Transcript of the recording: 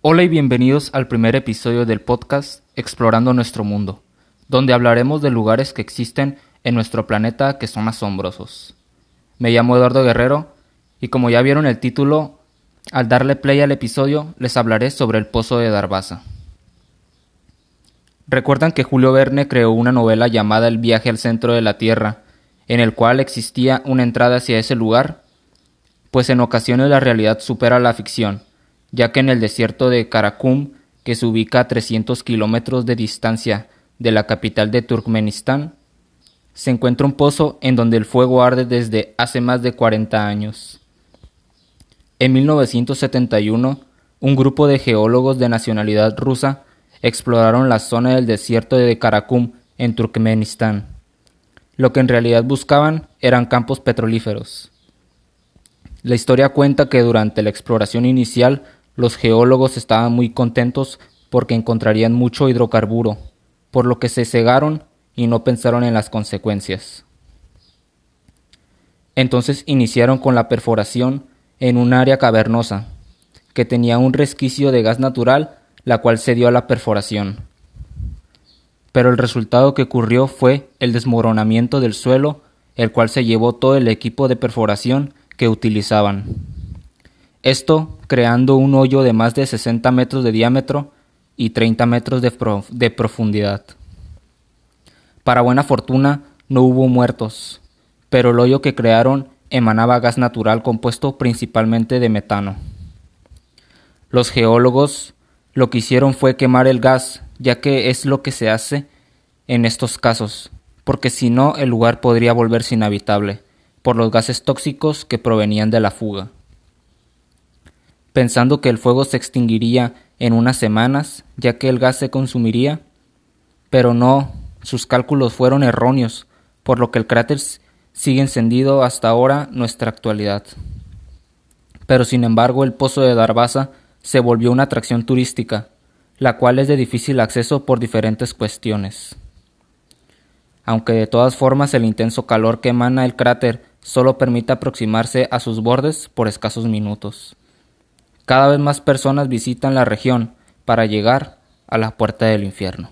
Hola y bienvenidos al primer episodio del podcast Explorando nuestro mundo, donde hablaremos de lugares que existen en nuestro planeta que son asombrosos. Me llamo Eduardo Guerrero y como ya vieron el título, al darle play al episodio les hablaré sobre el Pozo de Darbaza. Recuerdan que Julio Verne creó una novela llamada El viaje al centro de la Tierra, en el cual existía una entrada hacia ese lugar, pues en ocasiones la realidad supera la ficción ya que en el desierto de Karakum, que se ubica a 300 kilómetros de distancia de la capital de Turkmenistán, se encuentra un pozo en donde el fuego arde desde hace más de 40 años. En 1971, un grupo de geólogos de nacionalidad rusa exploraron la zona del desierto de Karakum en Turkmenistán. Lo que en realidad buscaban eran campos petrolíferos. La historia cuenta que durante la exploración inicial los geólogos estaban muy contentos porque encontrarían mucho hidrocarburo, por lo que se cegaron y no pensaron en las consecuencias. Entonces iniciaron con la perforación en un área cavernosa, que tenía un resquicio de gas natural, la cual se dio a la perforación. Pero el resultado que ocurrió fue el desmoronamiento del suelo, el cual se llevó todo el equipo de perforación que utilizaban esto creando un hoyo de más de 60 metros de diámetro y 30 metros de, profundidad. Para buena fortuna no hubo muertos, pero el hoyo que crearon emanaba gas natural compuesto principalmente de metano. Los geólogos lo que hicieron fue quemar el gas, ya que es lo que se hace en estos casos, porque si no el lugar podría volverse inhabitable por los gases tóxicos que provenían de la fuga pensando que el fuego se extinguiría en unas semanas, ya que el gas se consumiría. Pero no, sus cálculos fueron erróneos, por lo que el cráter sigue encendido hasta ahora nuestra actualidad. Pero sin embargo el pozo de Darbaza se volvió una atracción turística, la cual es de difícil acceso por diferentes cuestiones. Aunque de todas formas el intenso calor que emana el cráter solo permite aproximarse a sus bordes por escasos minutos. Cada vez más personas visitan la región para llegar a la puerta del infierno.